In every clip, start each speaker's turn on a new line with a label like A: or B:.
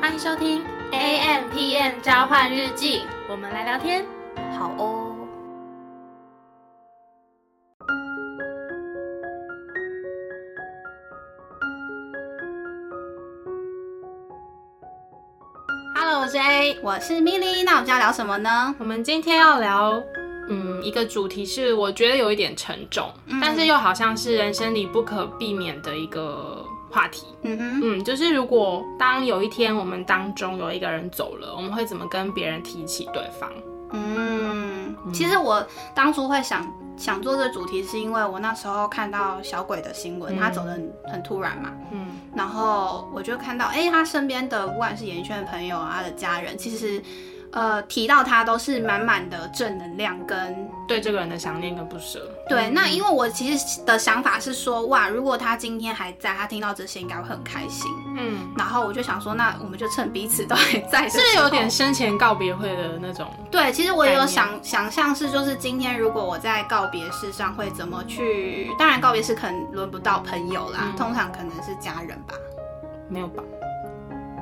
A: 欢迎收听
B: A M P M 交换日记，
A: 我们来聊天。
B: 好哦。
A: Hello，我是 A，
B: 我是 Milly，那我们要聊什么呢？
A: 我们今天要聊，嗯，一个主题是我觉得有一点沉重，但是又好像是人生里不可避免的一个话题。
B: 嗯哼，
A: 嗯，就是如果当有一天我们当中有一个人走了，我们会怎么跟别人提起对方？
B: 嗯，其实我当初会想想做这主题，是因为我那时候看到小鬼的新闻，他走的很很突然嘛，
A: 嗯。
B: 然后我就看到，哎、他身边的不管是演艺圈的朋友啊，他的家人，其实呃提到他都是满满的正能量跟
A: 对这个人的想念跟不舍。
B: 对。那因为我其实的想法是说，哇，如果他今天还在，他听到这些应该会很开心。
A: 嗯，
B: 然后我就想说，那我们就趁彼此都还在
A: 是不是有点生前告别会的那种？
B: 对，其实我也有想想象是，就是今天如果我在告别式上会怎么去，当然告别式可能轮不到朋友啦，
A: 嗯
B: 通常可能是家人吧。
A: 没有吧？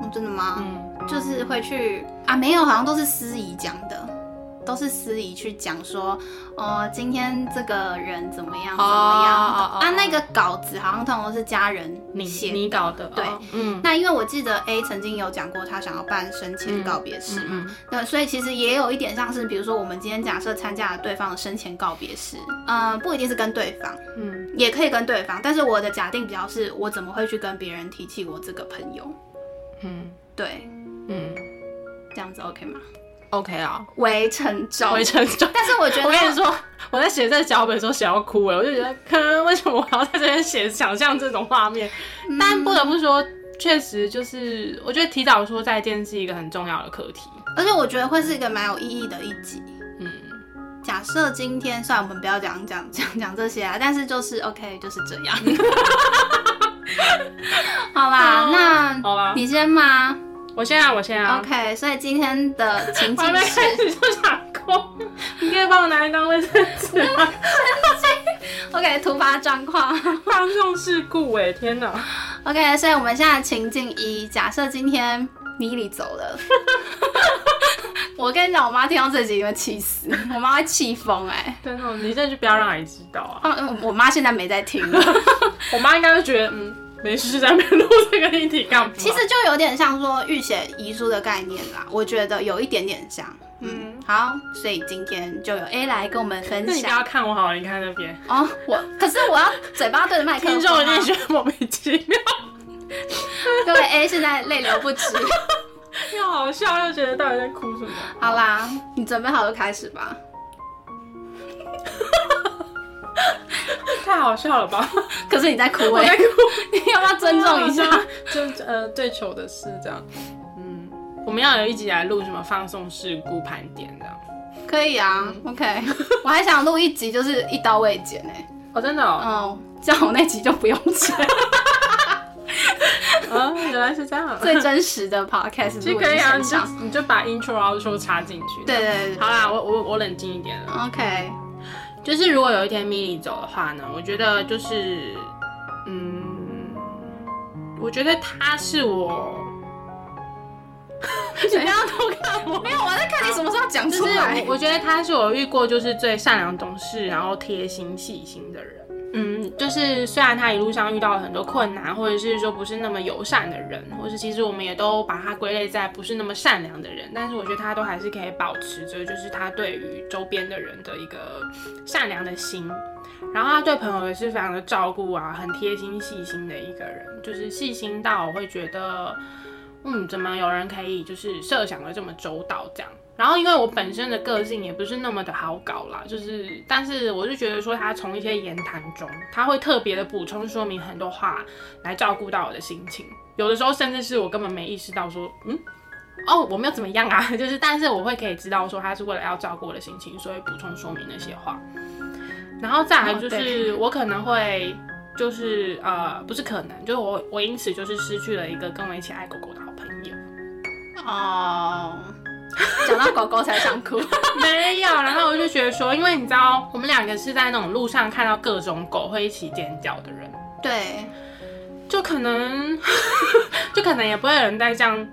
B: 哦，真的吗？
A: 嗯，
B: 就是会去啊，没有，好像都是司仪讲的，都是司仪去讲说，哦，今天这个人怎么样怎么样的。
A: 哦哦哦
B: 啊，那个稿子好像通常都是家人
A: 你
B: 写
A: 你搞的，
B: 对
A: 哦嗯，
B: 那因为我记得 A 曾经有讲过，他想要办生前告别式嘛，
A: 嗯
B: 对，所以其实也有一点像是，比如说我们今天假设参加了对方的生前告别式，嗯、不一定是跟对方，
A: 嗯。
B: 也可以跟对方，但是我的假定比较是我怎么会去跟别人提起我这个朋友，
A: 嗯。
B: 对，
A: 嗯
B: 这样子 OK 吗
A: ？，OK 啊，
B: 为沉重，
A: 回沉重。
B: 但是我觉得，
A: 我跟你说，我在写这个脚本的时候写到哭了，我就觉得，哼，为什么我要在这边写想象这种画面？
B: 嗯
A: 但不得不说，确实就是我觉得提早说再见是一个很重要的课题。
B: 而且我觉得会是一个蛮有意义的一集。
A: 嗯，
B: 假设今天，算，我们不要讲讲讲讲这些啊，但是就是 OK，就是这样。好啦，那
A: 好啦，
B: 你先吗？
A: 我先啊，我先啊。
B: OK，所以今天的情境是
A: 开始就想哭，你可以帮我拿一张卫生纸吗？
B: OK 突发状况。
A: 放送事故哎、天哪
B: ！OK，所以我们现在情境一，假设今天米莉走了，我跟你讲，我妈听到这集会气死，我妈会气疯哎。
A: 真的，你这就不要让阿姨知道啊。
B: 嗯，我妈现在没在听了。
A: 我妈应该会觉得，嗯，没事，在那边录这个议题干嘛？
B: 其实就有点像说预写遗书的概念啦，我觉得有一点点像。嗯，好，所以今天就有 A 来跟我们分
A: 享你不要看我好了，你看那边，
B: 哦。我可是我要嘴巴对着麦克风、
A: 听众一定
B: 啊，
A: 觉得莫名其妙，
B: 各位 A 现在泪流不止。
A: 又好笑，又觉得到底在哭什么？
B: 好啦，你准备好就开始吧。
A: 太好笑了吧？
B: 可是你在哭哎、
A: 我在哭，
B: 你要不要尊重一下？
A: 就呃最糗的事这样。嗯，我们要有一集来录什么放送事故盘点这样。
B: 可以啊，OK。我还想录一集，就是一刀未剪哎、
A: 哦，真的哦，
B: 哦，这样我那集就不用剪，
A: 哦，原来是这样。
B: 最真实的 podcast
A: 实可以啊，你就。你就把 intro outro 插进去。
B: 对对对
A: 好啦，我我我冷静一点了。
B: ，OK。
A: 就是如果有一天米莉走的话呢，我觉得就是，嗯，我觉得他是我，你不要偷看我。
B: 没有，我在看你什么时候讲
A: 就是我，我觉得他是我遇过就是最善良、懂事，然后贴心、细心的人。嗯，就是虽然他一路上遇到了很多困难，或者是说不是那么友善的人，或是其实我们也都把他归类在不是那么善良的人，但是我觉得他都还是可以保持着，就是他对于周边的人的一个善良的心。然后他对朋友也是非常的照顾啊，很贴心细心的一个人，就是细心到我会觉得，嗯，怎么有人可以就是设想的这么周到这样。然后因为我本身的个性也不是那么的好搞啦，就是，但是我就觉得说他从一些言谈中，他会特别的补充说明很多话，来照顾到我的心情。有的时候甚至是我根本没意识到说，嗯，哦，我没有怎么样啊，就是，但是我会可以知道说他是为了要照顾我的心情，所以补充说明那些话。然后再来就
B: 哦
A: 是我可能会就是呃，不是可能，就是我我因此就是失去了一个跟我一起爱狗狗的好朋友。
B: 哦，讲到狗狗才想哭。
A: 没有，然后我就觉得说，因为你知道，我们两个是在那种路上看到各种狗会一起尖叫的人，
B: 对，
A: 就可能，就可能也不会有人再这样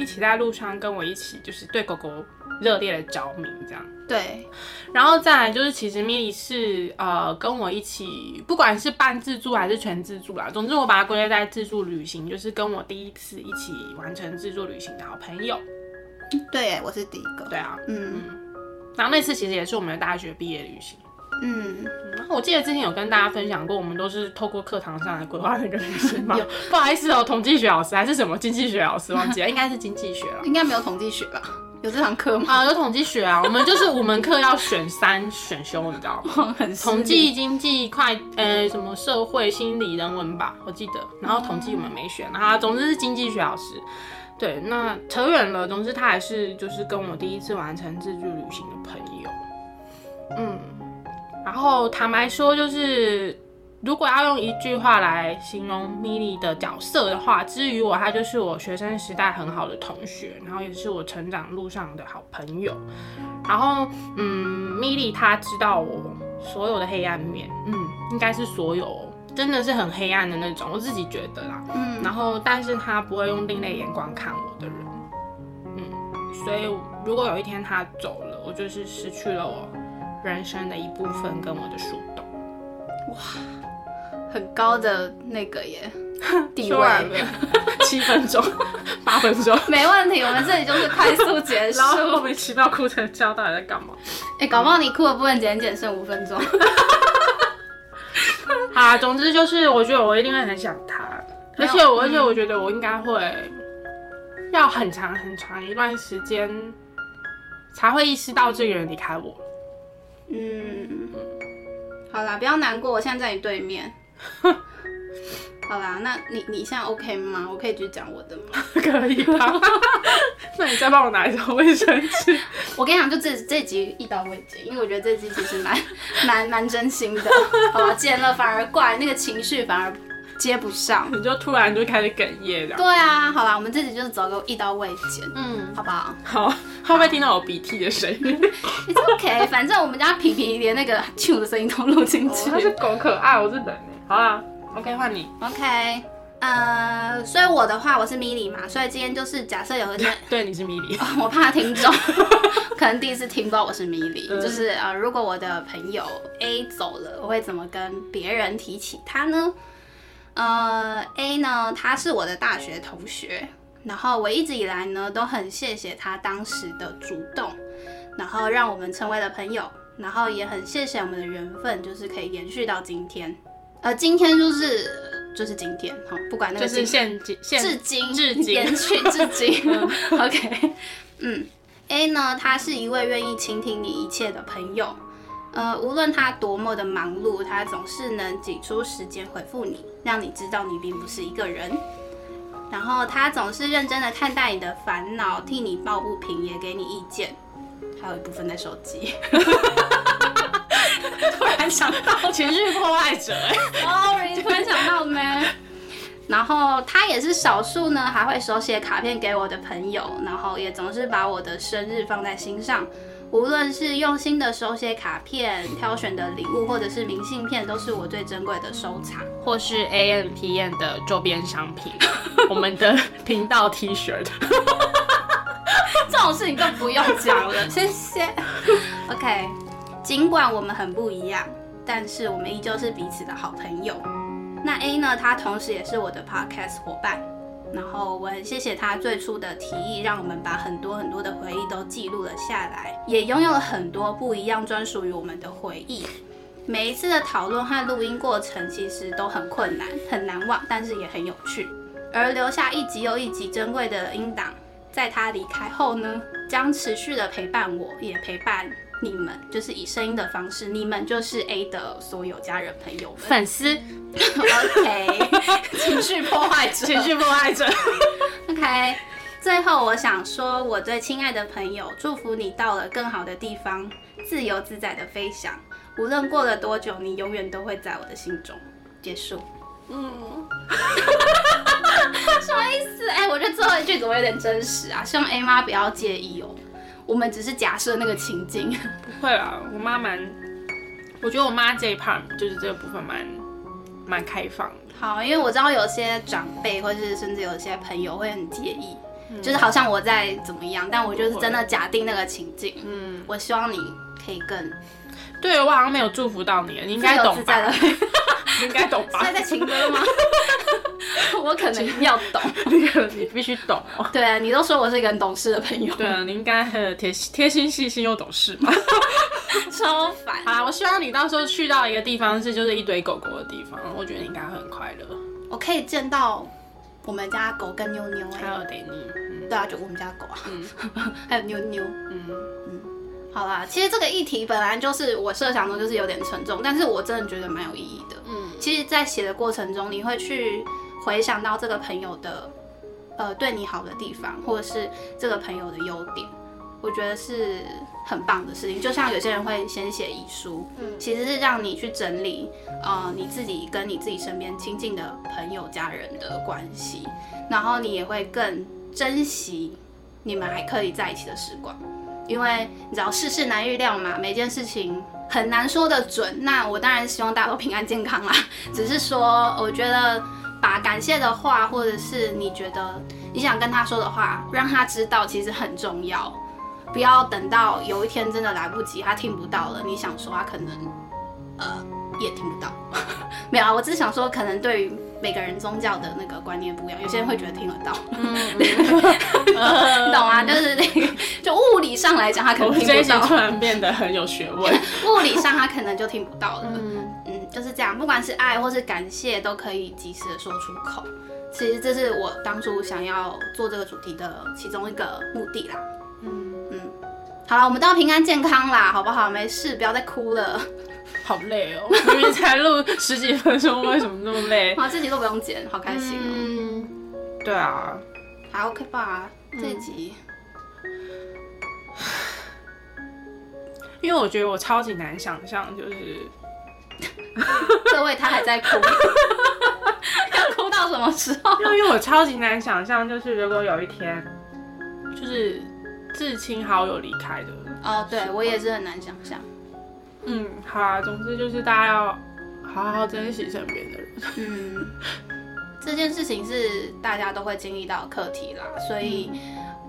A: 一起在路上跟我一起，就是对狗狗热烈的着迷这样。
B: 对，
A: 然后再来就是，其实米莉是呃跟我一起，不管是半自助还是全自助啦，总之我把它归类在自助旅行，就是跟我第一次一起完成自助旅行的好朋友。
B: 对，我是第一个。
A: 对啊，
B: 嗯
A: 然后那次其实也是我们的大学毕业旅行。
B: 嗯，
A: 然后我记得之前有跟大家分享过，我们都是透过课堂上来规划那个旅行嘛。不好意思哦，统计学老师还是什么经济学老师忘记了，应该是经济学了。
B: 应该没有统计学吧？有这堂课吗？
A: 啊，有统计学啊，我们就是五门课要选三选修，你知道吗？统计、经济、会呃什么社会、心理、人文吧，我记得。然后统计我们没选，然后总之是经济学老师。对，那扯远了，总之他还是就是跟我第一次完成自助旅行的朋友。嗯，然后坦白说，就是如果要用一句话来形容米莉的角色的话，至于我，他就是我学生时代很好的同学，然后也是我成长路上的好朋友。然后，嗯，米莉她知道我所有的黑暗面，嗯，应该是所有哦，真的是很黑暗的那种，我自己觉得啦。
B: 嗯
A: 然后，但是她不会用另类眼光看我的人，嗯，所以如果有一天她走了，我就是失去了我人生的一部分跟我的树洞。
B: 哇很高的那个耶 地
A: 说完
B: 位，
A: 了，七分钟，八分钟，
B: 没问题。我们这里就是快速结束
A: 然。后莫名其妙哭成这样，到底在干嘛？
B: 哎、搞不好你哭的部分减减剩五分钟。
A: 好啊，总之就是，我觉得我一定会很想他，而且我，而且
B: 嗯
A: 我觉得我应该会要很长很长一段时间才会意识到这个人离开我。
B: 嗯，好啦，不要难过，我现在在你对面。好啦，那你你现在 OK 吗？我可以继续讲我的吗？
A: 可以吧？那你再帮我拿一张卫生纸。
B: 我跟你讲，就这这集一刀未剪，因为我觉得这集其实蛮蛮蛮真心的，好吧？剪了反而怪，那个情绪反而接不上。
A: 你就突然就开始哽咽这样。
B: 对啊，好啦，我们这集就是走个一刀未剪，
A: 嗯，
B: 好不好
A: 好，会不会听到我鼻涕的声音？？
B: It's OK，反正我们家皮皮连那个啾的声音都录进去。
A: 它是狗可爱，我是人欸好啦，OK，换你。
B: OK，呃，所以我的话我是米莉嘛，所以今天就是假设有一天，
A: 对，你是米莉。
B: 我怕听众可能第一次听不到我是米莉，
A: 嗯
B: 就是呃，如果我的朋友 A 走了，我会怎么跟别人提起他呢？呃，A 呢，他是我的大学同学，然后我一直以来呢都很谢谢他当时的主动，然后让我们成为了朋友，然后也很谢谢我们的缘分，就是可以延续到今天。呃，今天就是就是今天，好，不管那个
A: 就是现今现
B: 至今，
A: 至今
B: 延续至今。OK，嗯，A 呢，他是一位愿意倾听你一切的朋友。呃，无论他多么的忙碌，他总是能挤出时间回复你，让你知道你并不是一个人。然后他总是认真的看待你的烦恼，替你抱不平，也给你意见。还有一部分在手机。突然想到，
A: 情绪破坏者。哎
B: Sorry，突然想到没？然后他也是少数呢，还会手写卡片给我的朋友，然后也总是把我的生日放在心上。无论是用心的手写卡片、挑选的礼物，或者是明信片，都是我最珍贵的收藏。
A: 或是 A N P N 的周边商品，我们的频道 T 恤的。
B: 这种事情更不用讲了，谢谢。OK，尽管我们很不一样，但是我们依旧是彼此的好朋友。那 A 呢？他同时也是我的 Podcast 伙伴，然后我很谢谢他最初的提议，让我们把很多很多的回忆都记录了下来，也拥有了很多不一样专属于我们的回忆。每一次的讨论和录音过程其实都很困难、很难忘，但是也很有趣。而留下一集又一集珍贵的音档，在他离开后呢，将持续的陪伴我，也陪伴你们，就是以声音的方式，你们就是 A 的所有家人朋友们。
A: 粉丝
B: OK，情绪破坏者。
A: 情绪破坏者。
B: OK，最后我想说，我最亲爱的朋友，祝福你到了更好的地方，自由自在的飞翔。无论过了多久，你永远都会在我的心中。结束。
A: 嗯，
B: 什么意思？哎、我觉得最后一句怎么有点真实啊？希望 A 妈不要介意哦。我们只是假设那个情境。
A: 不会啦，我妈蛮，我觉得我妈这一 part 就是这个部分蛮蛮开放的。
B: 好，因为我知道有些长辈或是甚至有些朋友会很介意，就是好像我在怎么样，但我就是真的假定那个情境。嗯，我希望你可以更
A: 对我好像没有祝福到你，你应该懂吧？你应该 懂吧？
B: 现在在情歌吗？我可能要懂，
A: 那 个你必须懂哦。
B: 对啊，你都说我是一个很懂事的朋友。
A: 对啊，你应该很贴贴心、细心又懂事嘛。
B: 超烦。
A: 好啦，我希望你到时候去到一个地方是就是一堆狗狗的地方，我觉得你应该会很快乐。
B: 我可以见到我们家狗跟妞妞，
A: 还有 Danny。
B: 对啊，就我们家狗啊，还有妞妞。嗯嗯。好啦，其实这个议题本来就是我设想中就是有点沉重，但是我真的觉得蛮有意义的。嗯，其实，在写的过程中，你会去回想到这个朋友的，呃，对你好的地方，或者是这个朋友的优点，我觉得是很棒的事情。就像有些人会先写遗书，嗯，其实是让你去整理，呃，你自己跟你自己身边亲近的朋友、家人的关系，然后你也会更珍惜你们还可以在一起的时光。因为你知道世事难预料嘛，每件事情很难说的准。那我当然希望大家都平安健康啦。只是说，我觉得把感谢的话，或者是你觉得你想跟他说的话，让他知道，其实很重要。不要等到有一天真的来不及，他听不到了，你想说他可能呃也听不到。没有啊，我只是想说，可能对于。每个人宗教的那个观念不一样，有些人会觉得听得到，上来讲，他可能听不到。
A: 突然变得很有学问。
B: 物理上他可能就听不到了。嗯嗯，就是这样，不管是爱或是感谢，都可以及时的说出口。其实这是我当初想要做这个主题的其中一个目的啦。嗯嗯，好了，我们都要平安健康啦，好不好？没事，不要再哭了。
A: 好累哦，明明才录十几分钟，为什么那么累？
B: 啊，这集都不用剪，好开心哦。
A: 嗯，对啊，
B: 还 OK 吧？这集，
A: 因为我觉得我超级难想象，就是
B: 各位他还在哭，要哭到什么时候？
A: 因为我超级难想象，就是如果有一天，就是至亲好友离开的。
B: 哦，对我也是很难想象。
A: 嗯，好啊，总之就是大家要好好珍惜身边的人。嗯，
B: 这件事情是大家都会经历到课题啦，所以，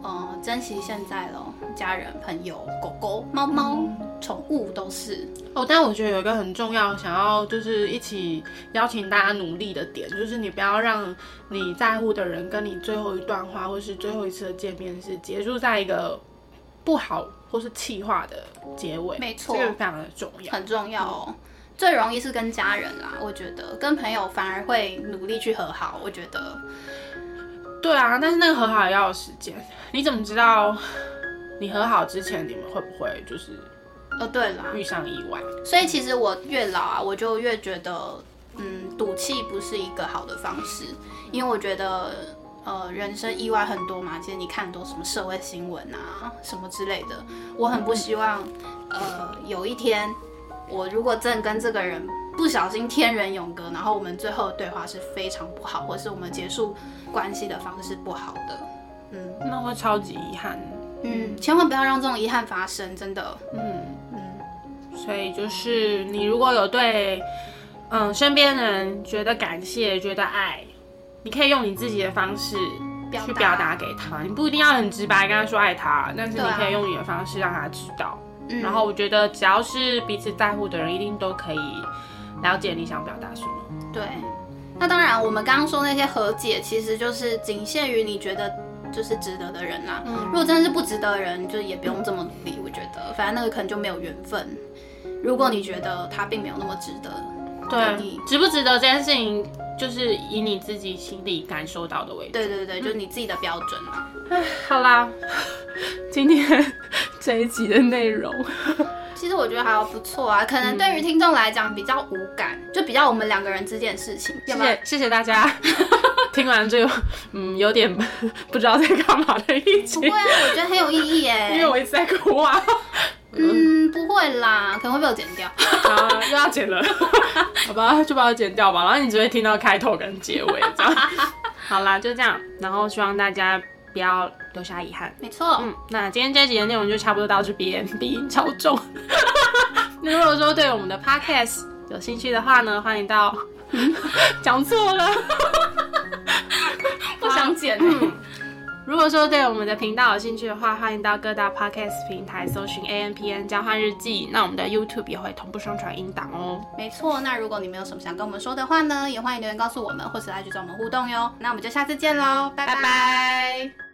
B: 呃，珍惜现在咯，家人、朋友、狗狗、猫猫、宠物都是
A: 哦。但我觉得有一个很重要，想要就是一起邀请大家努力的点，就是你不要让你在乎的人跟你最后一段话，或是最后一次的见面是结束在一个不好。或是气化的结尾，
B: 没错，
A: 这个非常的重要，
B: 很重要哦。最容易是跟家人啦，我觉得跟朋友反而会努力去和好。我觉得，
A: 对啊，但是那个和好也要有时间。你怎么知道你和好之前你们会不会就是，
B: 哦，对了，
A: 遇上意外？
B: 所以其实我越老啊，我就越觉得，嗯，赌气不是一个好的方式，因为我觉得。呃，人生意外很多嘛，其实你看很多什么社会新闻啊，什么之类的，我很不希望，呃，有一天我如果真的跟这个人不小心天人永隔，然后我们最后的对话是非常不好，或是我们结束关系的方式不好的，
A: 嗯，那会超级遗憾，
B: 嗯，千万不要让这种遗憾发生，真的，嗯。
A: 嗯，所以就是你如果有对，嗯，身边人觉得感谢，觉得爱。你可以用你自己的方式去表达给他，你不一定要很直白跟他说爱他，但是你可以用你的方式让他知道。然后我觉得只要是彼此在乎的人，一定都可以了解你想表达什么。
B: 对，那当然，我们刚刚说那些和解，其实就是仅限于你觉得就是值得的人啦。嗯如果真的是不值得的人，就也不用这么努力。我觉得，反正那个可能就没有缘分。如果你觉得他并没有那么值得，
A: 对，值不值得这件事情？就是以你自己心里感受到的为主。
B: 对对对，就是你自己的标准
A: 啊。哎，好啦，今天这一集的内容，
B: 其实我觉得还不错啊。可能对于听众来讲比较无感，就比较我们两个人之间的事情。
A: 谢谢谢谢大家，听完这个嗯有点 不知道在干嘛的一集。不
B: 会啊，我觉得很有意义耶。
A: 因为我一直在哭啊。
B: 嗯，不会啦，可能会被我剪掉。
A: 啊，又要剪了，好吧，就把它剪掉吧。然后你只会听到开头跟结尾这样。好啦，就这样。然后希望大家不要留下遗憾。
B: 没错。
A: 嗯，那今天这集的内容就差不多到这边，鼻音超重。那如果说对我们的 podcast 有兴趣的话呢，欢迎到。讲错了。
B: 不想剪。
A: 如果说对我们的频道有兴趣的话，欢迎到各大 podcast 平台搜寻 A N P N 交换日记。那我们的 YouTube 也会同步上传音档哦。
B: 没错，那如果你们有什么想跟我们说的话呢，也欢迎留言告诉我们，或是来去找我们互动哟。那我们就下次见喽，拜拜。